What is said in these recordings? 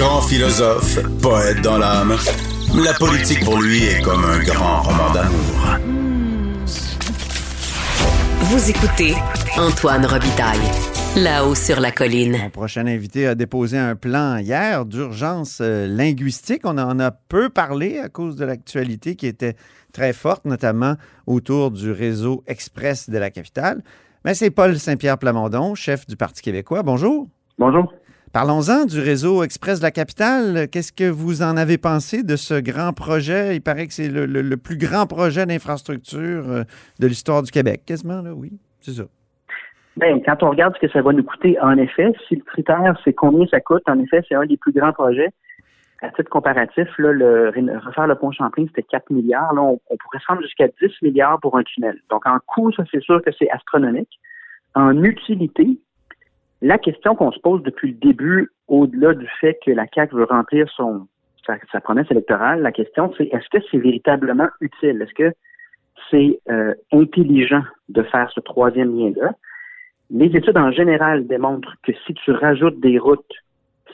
Grand philosophe, poète dans l'âme, la politique pour lui est comme un grand roman d'amour. Vous écoutez Antoine Robitaille. Là-haut sur la colline. Mon prochain invité a déposé un plan hier d'urgence euh, linguistique. On en a peu parlé à cause de l'actualité qui était très forte, notamment autour du réseau express de la capitale. Mais c'est Paul Saint-Pierre Plamondon, chef du Parti québécois. Bonjour. Bonjour. Parlons-en du réseau express de la capitale. Qu'est-ce que vous en avez pensé de ce grand projet? Il paraît que c'est le, plus grand projet d'infrastructure euh, de l'histoire du Québec, quasiment, là, oui. C'est ça. Bien, quand on regarde ce que ça va nous coûter, en effet, si le critère, c'est combien ça coûte, en effet, c'est un des plus grands projets. À titre comparatif, le, refaire le pont Champlain, c'était 4 milliards. Là, on, pourrait se rendre jusqu'à 10 milliards pour un tunnel. Donc, en coût, ça, c'est sûr que c'est astronomique. En utilité, la question qu'on se pose depuis le début, au-delà du fait que la CAQ veut remplir son sa, promesse électorale, la question, c'est est-ce que c'est véritablement utile? Est-ce que c'est euh, intelligent de faire ce troisième lien-là? Les études en général démontrent que si tu rajoutes des routes,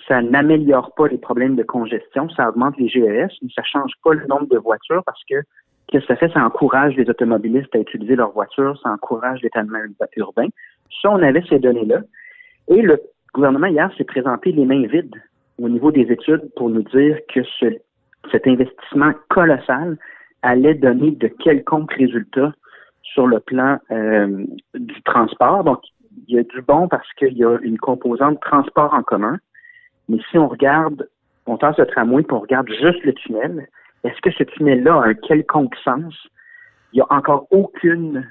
ça n'améliore pas les problèmes de congestion, ça augmente les GES, mais ça change pas le nombre de voitures parce que qu'est-ce que ça fait? Ça encourage les automobilistes à utiliser leurs voitures, ça encourage l'étalement urbain. Si on avait ces données-là, et le gouvernement hier s'est présenté les mains vides au niveau des études pour nous dire que ce, cet investissement colossal allait donner de quelconques résultats sur le plan euh, du transport. Donc, il y a du bon parce qu'il y a une composante transport en commun. Mais si on regarde, on tasse le tramway et on regarde juste le tunnel, est-ce que ce tunnel-là a un quelconque sens? Il n'y a encore aucune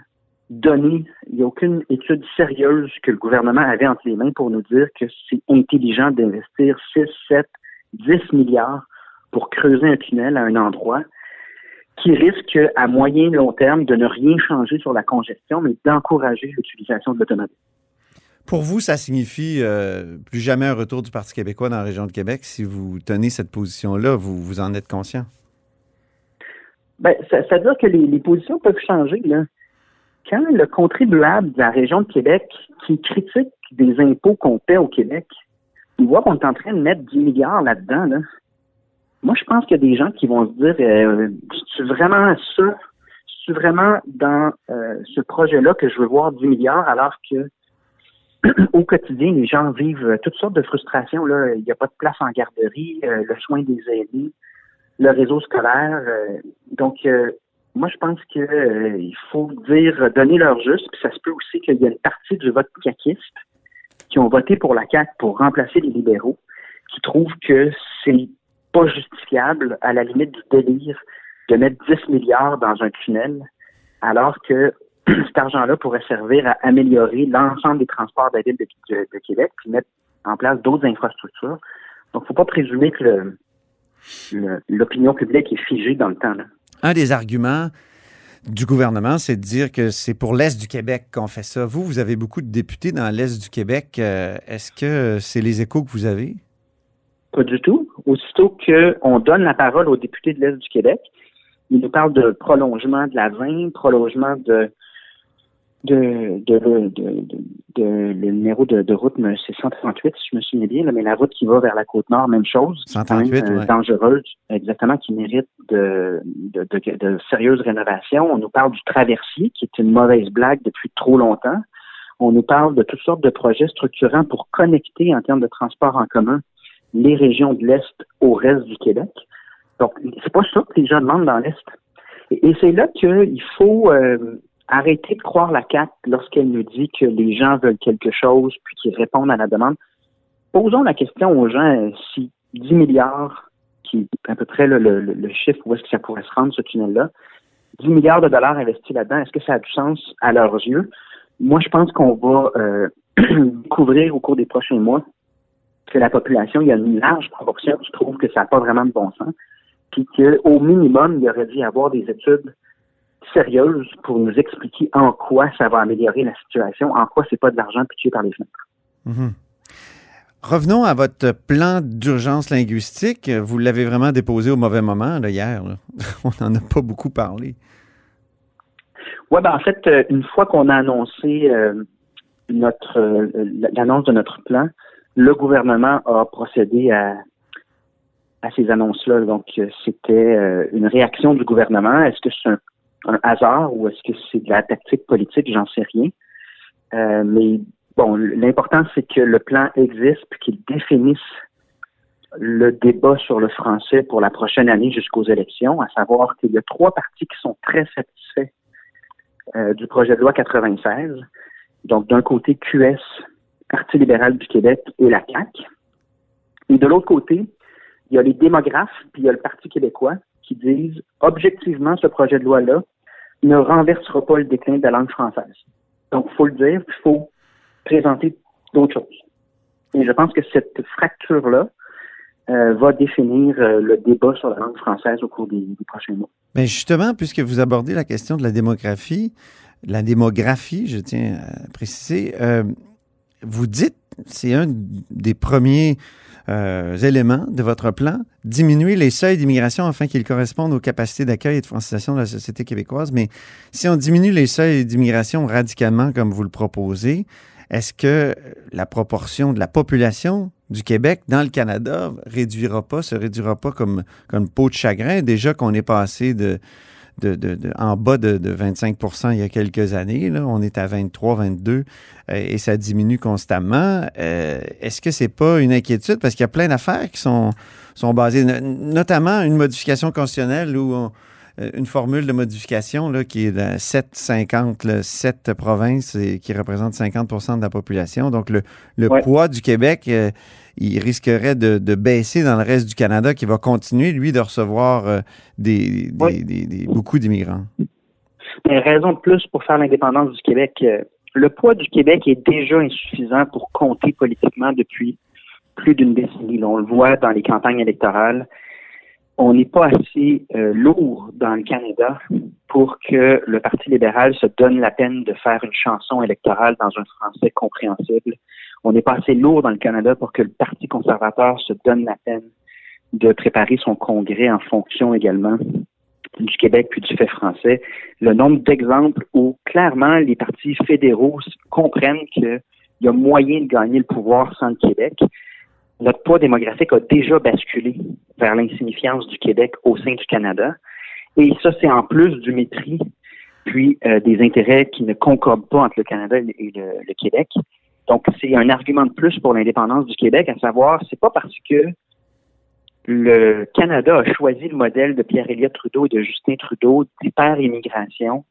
donnée, il n'y a aucune étude sérieuse que le gouvernement avait entre les mains pour nous dire que c'est intelligent d'investir 6, 7, 10 milliards pour creuser un tunnel à un endroit qui risque à moyen et long terme de ne rien changer sur la congestion, mais d'encourager l'utilisation de l'automobile. Pour vous, ça signifie euh, plus jamais un retour du Parti québécois dans la région de Québec. Si vous tenez cette position-là, vous, vous en êtes conscient? Ben, ça, veut dire que les, les positions peuvent changer. Là quand le contribuable de la région de Québec qui critique des impôts qu'on paie au Québec, il voit qu'on est en train de mettre 10 milliards là-dedans, là, moi, je pense qu'il y a des gens qui vont se dire, euh, c'est vraiment ça, c'est vraiment dans euh, ce projet-là que je veux voir 10 milliards, alors que au quotidien, les gens vivent toutes sortes de frustrations. Là. Il n'y a pas de place en garderie, euh, le soin des aînés, le réseau scolaire. Euh, donc, moi, je pense qu'il euh, faut dire, donner leur juste, puis ça se peut aussi qu'il y a une partie du vote caquiste qui ont voté pour la CAQ pour remplacer les libéraux, qui trouvent que c'est pas justifiable, à la limite du délire, de mettre 10 milliards dans un tunnel, alors que cet argent-là pourrait servir à améliorer l'ensemble des transports de la ville de, Québec, puis mettre en place d'autres infrastructures. Donc, faut pas présumer que l'opinion publique est figée dans le temps. Là un des arguments du gouvernement, c'est de dire que c'est pour l'Est du Québec qu'on fait ça. Vous, vous avez beaucoup de députés dans l'Est du Québec. Euh, est-ce que c'est les échos que vous avez? Pas du tout. Aussitôt qu'on donne la parole aux députés de l'Est du Québec, ils nous parlent de prolongement de la 20, prolongement de de, de, de, de, le numéro de, route, c'est 138, si je me souviens bien, mais la route qui va vers la côte nord, même chose. 138, euh, dangereuse, exactement, qui mérite de, de, de, sérieuses rénovations. On nous parle du traversier, qui est une mauvaise blague depuis trop longtemps. On nous parle de toutes sortes de projets structurants pour connecter en termes de transport en commun les régions de l'Est au reste du Québec. Donc, c'est pas ça que les gens demandent dans l'Est. Et, c'est là qu'il faut euh, arrêtez de croire la CAC lorsqu'elle nous dit que les gens veulent quelque chose puis qu'ils répondent à la demande. Posons la question aux gens si 10 milliards, qui est à peu près le, chiffre où est-ce que ça pourrait se rendre, ce tunnel-là, 10 milliards de dollars investis là-dedans, est-ce que ça a du sens à leurs yeux? Moi, je pense qu'on va euh, découvrir au cours des prochains mois que la population, il y a une large proportion qui trouve que ça n'a pas vraiment de bon sens, puis qu'au minimum, il aurait dû y avoir des études sérieuses pour nous expliquer en quoi ça va améliorer la situation, en quoi c'est pas de l'argent pitché par les fenêtres. Mhm. Revenons à votre plan d'urgence linguistique. Vous l'avez vraiment déposé au mauvais moment hier. On n'en a pas beaucoup parlé. Oui, ben en fait, euh, une fois qu'on a annoncé euh, notre euh, l'annonce de notre plan, le gouvernement a procédé à, à ces annonces-là. Donc, c'était une réaction du gouvernement. Est-ce que c'est un, hasard ou est-ce que c'est de la tactique politique? J'en sais rien. mais bon, l'important, c'est que le plan existe puis qu'il définisse le débat sur le français pour la prochaine année jusqu'aux élections, à savoir qu'il y a trois partis qui sont très satisfaits euh, du projet de loi 96. Donc, d'un côté, QS, Parti libéral du Québec et la CAQ. Et de l'autre côté, il y a les démographes, puis il y a le Parti québécois qui disent, objectivement, ce projet de loi-là ne renversera pas le déclin de la langue française. Donc, il faut le dire, il faut présenter d'autres choses. Et je pense que cette fracture-là euh, va définir euh, le débat sur la langue française au cours des, prochains mois. Mais justement, puisque vous abordez la question de la démographie, la démographie, je tiens à préciser, euh, vous dites, c'est un des premiers éléments de votre plan, diminuer les seuils d'immigration afin qu'ils correspondent aux capacités d'accueil et de francisation de la société québécoise. Mais si on diminue les seuils d'immigration radicalement comme vous le proposez, est-ce que la proportion de la population du Québec dans le Canada réduira pas, se réduira pas comme, comme peau de chagrin? Déjà qu'on est passé de, en bas de, 25% il y a quelques années. Là. On est à 23, 22 euh, et ça diminue constamment. Euh, est-ce que c'est pas une inquiétude? Parce qu'il y a plein d'affaires qui sont, sont basées, notamment une modification constitutionnelle où on, euh, une formule de modification là, qui est de 7,50, 7 provinces et qui représente 50% de la population. Donc, le, poids du Québec, euh, il risquerait de, baisser dans le reste du Canada qui va continuer, lui, de recevoir euh, des, beaucoup d'immigrants. Une raison de plus pour faire l'indépendance du Québec. Le poids du Québec est déjà insuffisant pour compter politiquement depuis plus d'une décennie. on le voit dans les campagnes électorales on n'est pas assez euh, lourd dans le Canada pour que le Parti libéral se donne la peine de faire une chanson électorale dans un français compréhensible. On n'est pas assez lourd dans le Canada pour que le Parti conservateur se donne la peine de préparer son congrès en fonction également du Québec puis du fait français. Le nombre d'exemples où clairement les partis fédéraux comprennent qu'il y a moyen de gagner le pouvoir sans le Québec notre poids démographique a déjà basculé vers l'insignifiance du Québec au sein du Canada. Et ça, c'est en plus du mépris, puis euh, des intérêts qui ne concordent pas entre le Canada et le, Québec. Donc, c'est un argument de plus pour l'indépendance du Québec, à savoir, c'est pas parce que le Canada a choisi le modèle de Pierre-Éliott Trudeau et de Justin Trudeau d'hyper-immigration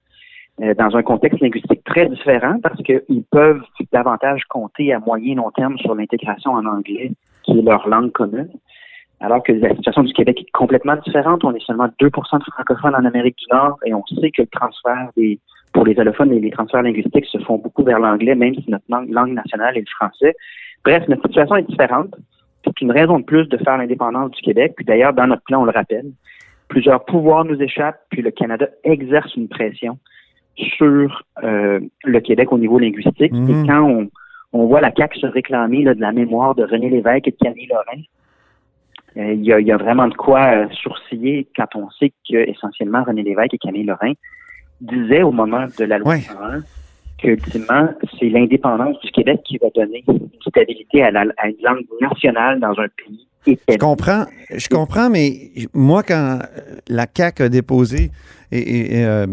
euh, dans un contexte linguistique très différent parce qu'ils peuvent davantage compter à moyen et long terme sur l'intégration en anglais, qui est leur langue commune. Alors que la situation du Québec est complètement différente. On est seulement 2 de francophones en Amérique du Nord et on sait que le transfert des, pour les allophones et les transferts linguistiques se font beaucoup vers l'anglais, même si notre langue, langue nationale est le français. Bref, notre situation est différente. C'est une raison de plus de faire l'indépendance du Québec. Puis d'ailleurs, dans notre plan, on le rappelle, plusieurs pouvoirs nous échappent, puis le Canada exerce une pression sur euh, le Québec au niveau linguistique. Et mhm. quand on, on, voit la CAQ se réclamer là, de la mémoire de René Lévesque et de Camille Lorrain, euh, il y, a, y, a, vraiment de quoi euh, sourciller quand on sait que essentiellement René Lévesque et Camille Lorrain disaient au moment de la loi 1 que ultimement, c'est l'indépendance du Québec qui va donner une stabilité à, la, à une langue nationale dans un pays je comprends, je comprends, mais moi, quand la CAQ a déposé, et, euh,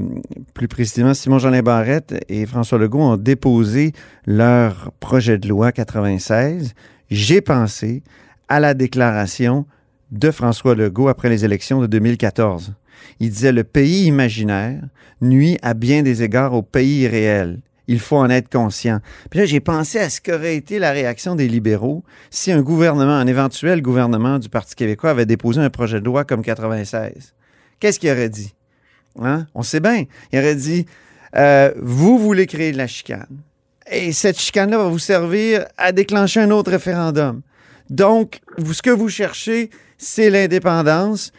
plus précisément Simon-Jeanin Barrette et François Legault ont déposé leur projet de loi 96, j'ai pensé à la déclaration de François Legault après les élections de 2014. Il disait le pays imaginaire nuit à bien des égards au pays réel. Il faut en être conscient. Puis là, j'ai pensé à ce qu'aurait été la réaction des libéraux si un gouvernement, un éventuel gouvernement du Parti québécois avait déposé un projet de loi comme 96. Qu'est-ce qu'il aurait dit? Hein? On sait bien. Il aurait dit euh, Vous voulez créer de la chicane. Et cette chicane-là va vous servir à déclencher un autre référendum. Donc, ce que vous cherchez, c'est l'indépendance.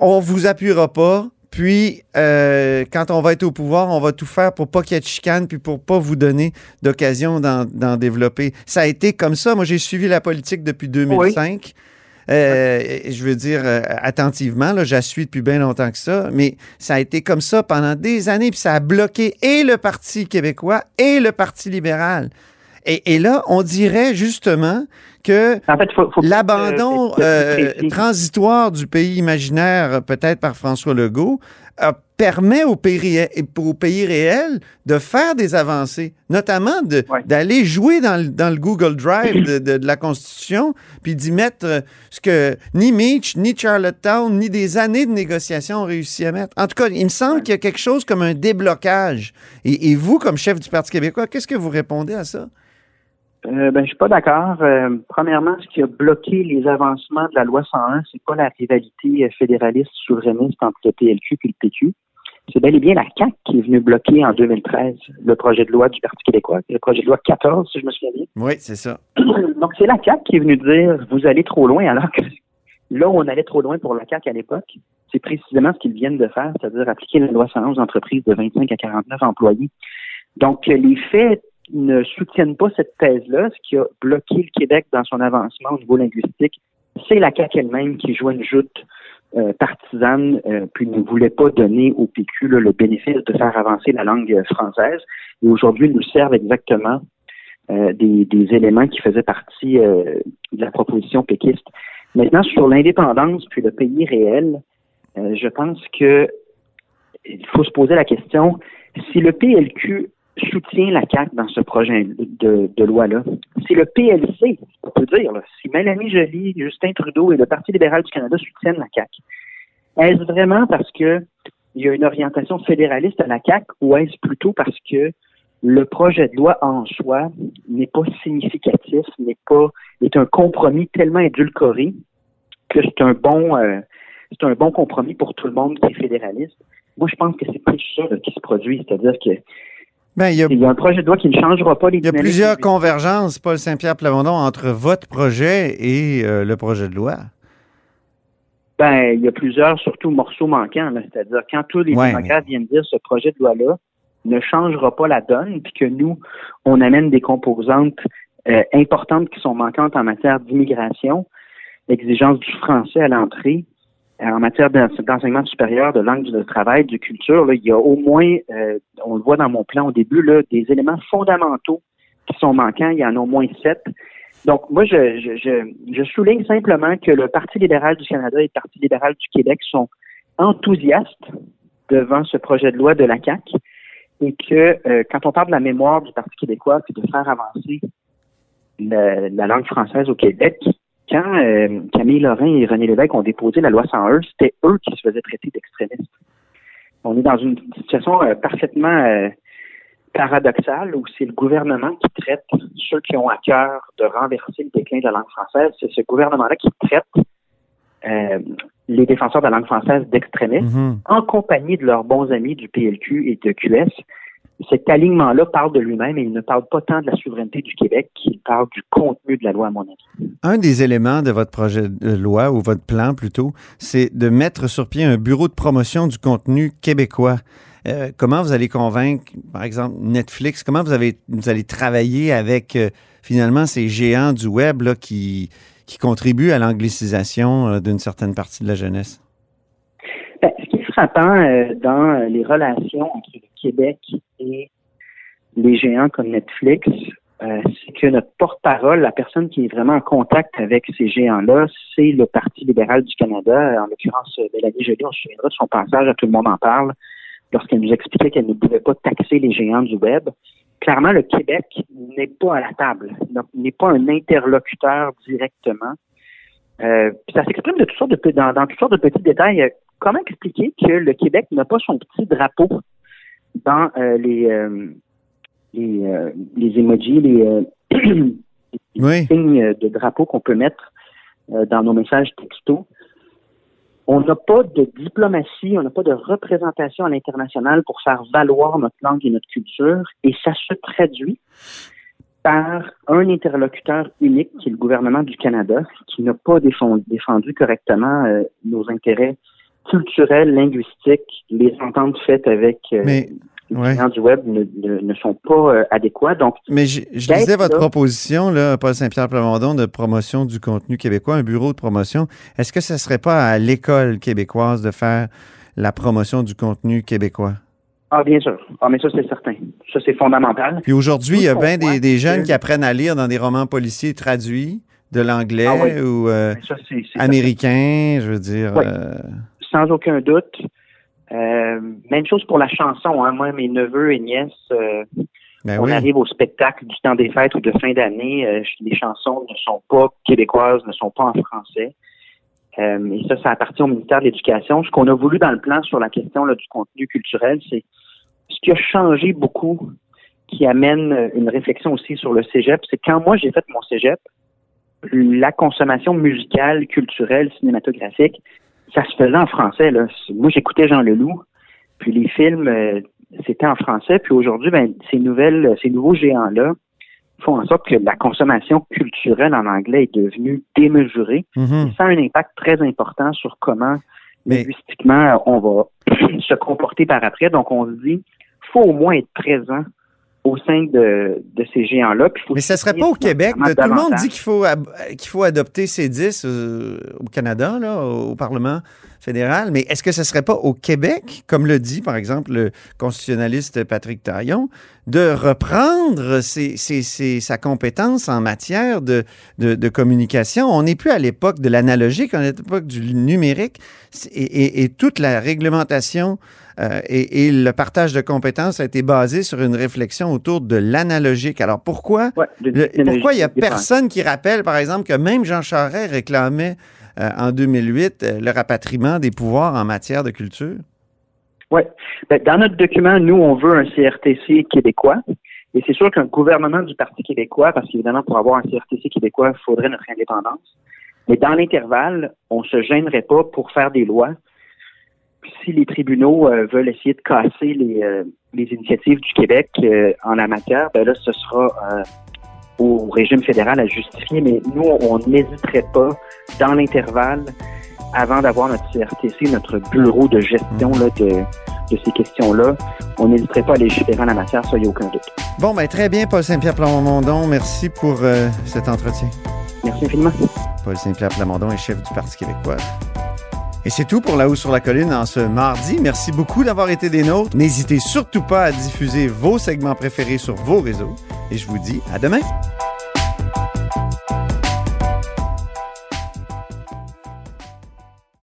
On vous appuiera pas. Puis, euh, quand on va être au pouvoir, on va tout faire pour pas qu'il y ait de chicane, puis pour pas vous donner d'occasion d'en développer. Ça a été comme ça. Moi, j'ai suivi la politique depuis 2005. Euh, je veux dire, euh, attentivement, là, suis depuis bien longtemps que ça, mais ça a été comme ça pendant des années, puis ça a bloqué et le Parti québécois et le Parti libéral. Et, et là, on dirait justement que l'abandon euh, transitoire du pays imaginaire, peut-être par François Legault, euh, permet au pays, au pays réel de faire des avancées, notamment d'aller jouer dans le, Google Drive de, la Constitution, puis d'y mettre euh, ce que ni Mitch, ni Charlottetown, ni des années de négociations ont réussi à mettre. En tout cas, il me semble qu'il y a quelque chose comme un déblocage. et vous, comme chef du Parti québécois, qu'est-ce que vous répondez à ça? Euh, ben, je suis pas d'accord. Euh, premièrement, ce qui a bloqué les avancements de la loi 101, c'est pas la rivalité fédéraliste souverainiste entre le PLQ et le PQ. C'est bel et bien la CAQ qui est venue bloquer en 2013 le projet de loi du Parti québécois, le projet de loi 14, si je me souviens bien. Oui, c'est ça. Donc, c'est la CAQ qui est venue dire vous allez trop loin, alors que là où on allait trop loin pour la CAQ à l'époque, c'est précisément ce qu'ils viennent de faire, c'est-à-dire appliquer la loi 111 aux entreprises de 25 à 49 employés. Donc, les faits ne soutiennent pas cette thèse-là, ce qui a bloqué le Québec dans son avancement au niveau linguistique, c'est la CAQ elle-même qui joue une joute euh, partisane, euh, puis ne voulait pas donner au PQ le bénéfice de faire avancer la langue française. Et aujourd'hui, ils nous servent exactement euh, des, éléments qui faisaient partie de la proposition péquiste. Maintenant, sur l'indépendance puis le pays réel, je pense que il faut se poser la question si le PLQ soutient la CAQ dans ce projet de, loi-là. Si le PLC, on peut dire, si Mélanie Joly, Justin Trudeau et le Parti libéral du Canada soutiennent la CAQ, est-ce vraiment parce que il y a une orientation fédéraliste à la CAQ ou est-ce plutôt parce que le projet de loi en soi n'est pas significatif, n'est pas est un compromis tellement édulcoré que c'est un bon euh, c'est un bon compromis pour tout le monde qui est fédéraliste? Moi, je pense que c'est plus ça qui se produit, c'est-à-dire que ben, il, y a, un projet de loi qui ne changera pas les Il y a plusieurs convergences, Paul Saint-Pierre Plamondon, entre votre projet et euh, le projet de loi. Ben, il y a plusieurs, surtout morceaux manquants. C'est-à-dire, quand tous les démocrates viennent dire ce projet de loi-là ne changera pas la donne, puis que nous, on amène des composantes euh, importantes qui sont manquantes en matière d'immigration, l'exigence du français à l'entrée, en matière d'enseignement supérieur, de langue de travail, de culture, il y a au moins, euh, on le voit dans mon plan au début, là, des éléments fondamentaux qui sont manquants. Il y en a au moins sept. Donc, moi, je, je, je, souligne simplement que le Parti libéral du Canada et le Parti libéral du Québec sont enthousiastes devant ce projet de loi de la CAC et que euh, quand on parle de la mémoire du Parti québécois puis de faire avancer la langue française au Québec, quand euh, Camille Lorrain et René Lévesque ont déposé la loi 101, c'était eux qui se faisaient traiter d'extrémistes. On est dans une situation euh, parfaitement euh, paradoxale où c'est le gouvernement qui traite ceux qui ont à cœur de renverser le déclin de la langue française. C'est ce gouvernement-là qui traite les défenseurs de la langue française d'extrémistes mm-hmm. en compagnie de leurs bons amis du PLQ et de QS cet alignement-là parle de lui-même et il ne parle pas tant de la souveraineté du Québec qu'il parle du contenu de la loi, à mon avis. Un des éléments de votre projet de loi, ou votre plan plutôt, c'est de mettre sur pied un bureau de promotion du contenu québécois. Euh, comment vous allez convaincre, par exemple, Netflix, comment vous, avez, allez travailler avec euh, finalement ces géants du web là, qui, qui contribuent à l'anglicisation euh, d'une certaine partie de la jeunesse? Frappant dans les relations entre le Québec et les géants comme Netflix, euh, c'est que notre porte-parole, la personne qui est vraiment en contact avec ces géants-là, c'est le Parti libéral du Canada. En l'occurrence, Mélanie Joly, on se souviendra de son passage à Tout le monde en parle, lorsqu'elle nous expliquait qu'elle ne pouvait pas taxer les géants du web. Clairement, le Québec n'est pas à la table, n'est pas un interlocuteur directement. Euh, ça s'exprime de dans, toutes sortes de petits détails. Comment expliquer que le Québec n'a pas son petit drapeau dans euh, les, euh, les, euh, les emojis, les, signes de drapeau qu'on peut mettre dans nos messages textos? On n'a pas de diplomatie, on n'a pas de représentation à l'international pour faire valoir notre langue et notre culture, et ça se traduit par un interlocuteur unique, qui est le gouvernement du Canada, qui n'a pas défendu, correctement euh, nos intérêts culturels, linguistiques, les ententes faites avec euh, les clients du web ne, sont pas euh, adéquats. Donc, Mais je, je lisais votre proposition, là, Paul Saint-Pierre Plamondon, de promotion du contenu québécois, un bureau de promotion. Est-ce que ce ne serait pas à l'école québécoise de faire la promotion du contenu québécois? Ah, bien sûr. Ah, mais ça, c'est certain. Ça, c'est fondamental. Puis aujourd'hui, il y a bien des, jeunes qui apprennent à lire dans des romans policiers traduits de l'anglais ah ou euh, américain, je veux dire. Euh, Sans aucun doute. Euh, même chose pour la chanson. Hein. Moi, mes neveux et nièces, ben on arrive au spectacle du temps des fêtes ou de fin d'année. les chansons ne sont pas québécoises, ne sont pas en français. et ça, ça appartient au ministère de l'Éducation. Ce qu'on a voulu dans le plan sur la question du contenu culturel, c'est ce qui a changé beaucoup, qui amène une réflexion aussi sur le cégep, c'est quand moi j'ai fait mon cégep, la consommation musicale, culturelle, cinématographique, ça se faisait en français. Là. Moi, j'écoutais Jean Leloup, puis les films, euh, c'était en français. Puis aujourd'hui, ben, ces nouvelles, ces nouveaux géants-là font en sorte que la consommation culturelle en anglais est devenue démesurée. Mm-hmm. Ça a un impact très important sur comment linguistiquement on va se comporter par après. Donc, on se dit, faut au moins être présent au sein de, ces géants-là. Mais ce ne serait pas au Québec. Tout le monde dit qu'il faut, qu'il faut adopter ces 10 euh, au Canada, là, au Parlement fédéral. Mais est-ce que ce ne serait pas au Québec, comme le dit par exemple le constitutionnaliste Patrick Taillon, de reprendre sa compétence en matière de, de, communication? On n'est plus à l'époque de l'analogique, on est à l'époque du numérique et, et toute la réglementation euh, et, le partage de compétences a été basé sur une réflexion autour de l'analogique. Alors pourquoi, pourquoi il n'y a personne qui rappelle, par exemple, que même Jean Charest réclamait euh, en 2008 euh, le rapatriement des pouvoirs en matière de culture? Oui. Ben, dans notre document, nous, on veut un CRTC québécois. Et c'est sûr qu'un gouvernement du Parti québécois, parce qu'évidemment, pour avoir un CRTC québécois, il faudrait notre indépendance. Mais dans l'intervalle, on ne se gênerait pas pour faire des lois si les tribunaux euh, veulent essayer de casser les, euh, les initiatives du Québec euh, en la matière, ben là, ce sera au régime fédéral à justifier. Mais nous, on n'hésiterait pas, dans l'intervalle, avant d'avoir notre CRTC, notre bureau de gestion là, de, de ces questions-là, on n'hésiterait pas à légiférer en la matière, ça, il n'y a aucun doute. Bon, ben très bien, Paul Saint-Pierre Plamondon. Merci pour cet entretien. Merci infiniment. Paul Saint-Pierre Plamondon est chef du Parti québécois. Et c'est tout pour La Haut sur la Colline en ce mardi. Merci beaucoup d'avoir été des nôtres. N'hésitez surtout pas à diffuser vos segments préférés sur vos réseaux. Et je vous dis à demain.